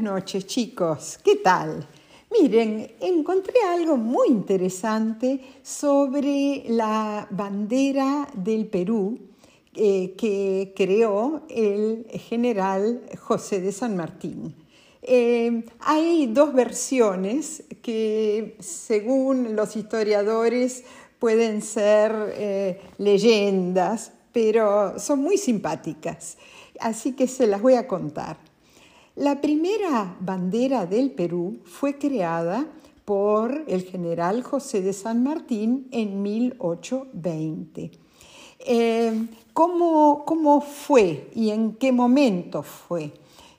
Noches chicos, ¿qué tal? Miren, encontré algo muy interesante sobre la bandera del Perú eh, que creó el general José de San Martín. Eh, hay dos versiones que según los historiadores pueden ser eh, leyendas, pero son muy simpáticas, así que se las voy a contar. La primera bandera del Perú fue creada por el general José de San Martín en 1820. Eh, ¿cómo, fue y en qué momento fue?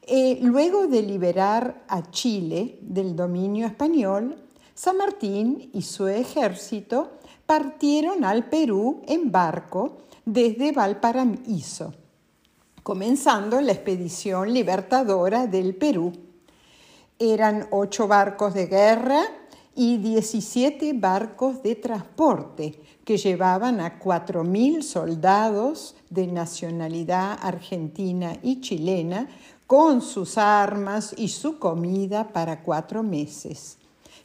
Eh, luego de liberar a Chile del dominio español, San Martín y su ejército partieron al Perú en barco desde Valparaíso, comenzando la expedición libertadora del Perú. Eran ocho barcos de guerra y 17 barcos de transporte que llevaban a 4.000 soldados de nacionalidad argentina y chilena con sus armas y su comida para cuatro meses.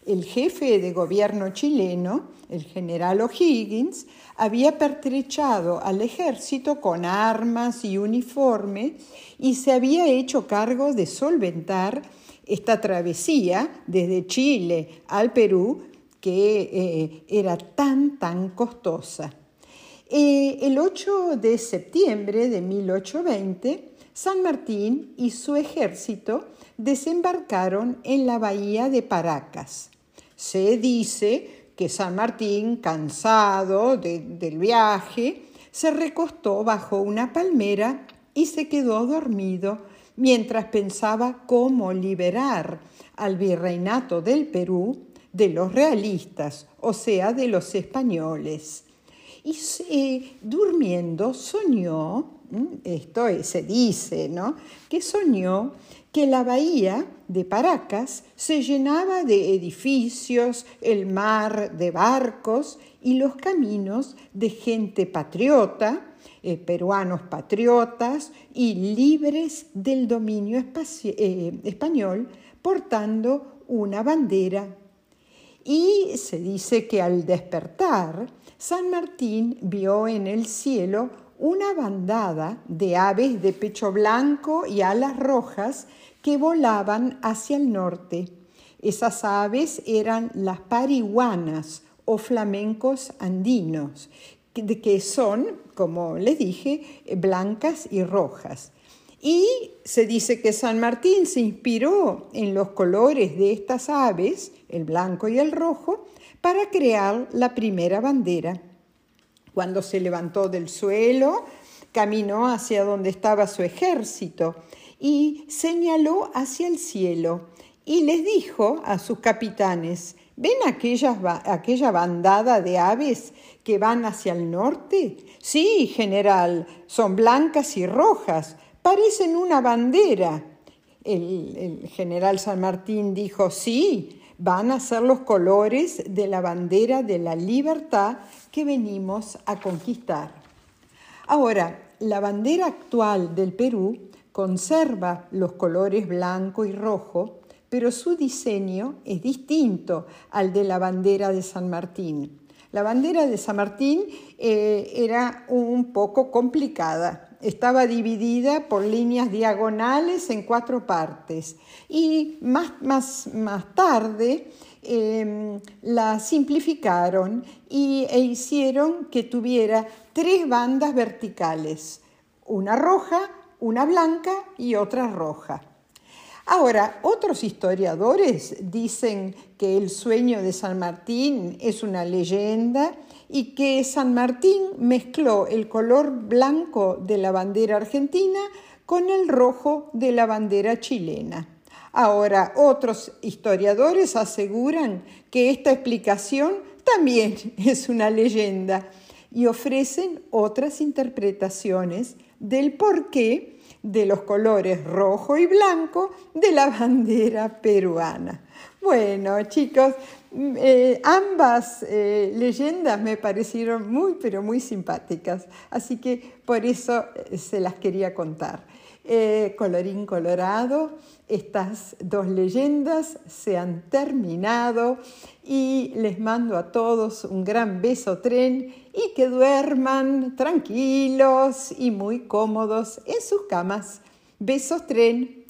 El jefe de gobierno chileno, el general O'Higgins, había pertrechado al ejército con armas y uniformes y se había hecho cargo de solventar esta travesía desde Chile al Perú que eh, era tan, tan costosa. Eh, el 8 de septiembre de 1820, San Martín y su ejército desembarcaron en la bahía de Paracas. Se dice que San Martín, cansado del viaje, se recostó bajo una palmera y se quedó dormido mientras pensaba cómo liberar al virreinato del Perú de los realistas, o sea, de los españoles. Y durmiendo soñó, esto se dice, ¿no? Que soñó que la bahía de Paracas se llenaba de edificios, el mar de barcos y los caminos de gente patriota, eh, peruanos patriotas y libres del dominio eh, español, portando una bandera. Y se dice que al despertar, San Martín vio en el cielo una bandada de aves de pecho blanco y alas rojas que volaban hacia el norte. Esas aves eran las parihuanas o flamencos andinos, que son, como les dije, blancas y rojas. Y se dice que San Martín se inspiró en los colores de estas aves, el blanco y el rojo, para crear la primera bandera. Cuando se levantó del suelo, caminó hacia donde estaba su ejército y señaló hacia el cielo y les dijo a sus capitanes, ¿ven aquella bandada de aves que van hacia el norte? Sí, general, son blancas y rojas, parecen una bandera. El, el, general San Martín dijo, sí, van a ser los colores de la bandera de la libertad que venimos a conquistar. Ahora, la bandera actual del Perú conserva los colores blanco y rojo, pero su diseño es distinto al de la bandera de San Martín. La bandera de San Martín eh, era un poco complicada. Estaba dividida por líneas diagonales en cuatro partes y más, más, más tarde em, la simplificaron y, e hicieron que tuviera tres bandas verticales, una roja, una blanca y otra roja. Ahora, otros historiadores dicen que el sueño de San Martín es una leyenda y que San Martín mezcló el color blanco de la bandera argentina con el rojo de la bandera chilena. Ahora, otros historiadores aseguran que esta explicación también es una leyenda y ofrecen otras interpretaciones del porqué de los colores rojo y blanco de la bandera peruana. Bueno, chicos, mm, eh, ambas eh, leyendas me parecieron muy, pero muy simpáticas, así que por eso eh, se las quería contar. Eh, colorín colorado, estas dos leyendas se han terminado y les mando a todos un gran beso tren y que duerman tranquilos y muy cómodos en sus camas. Besos tren.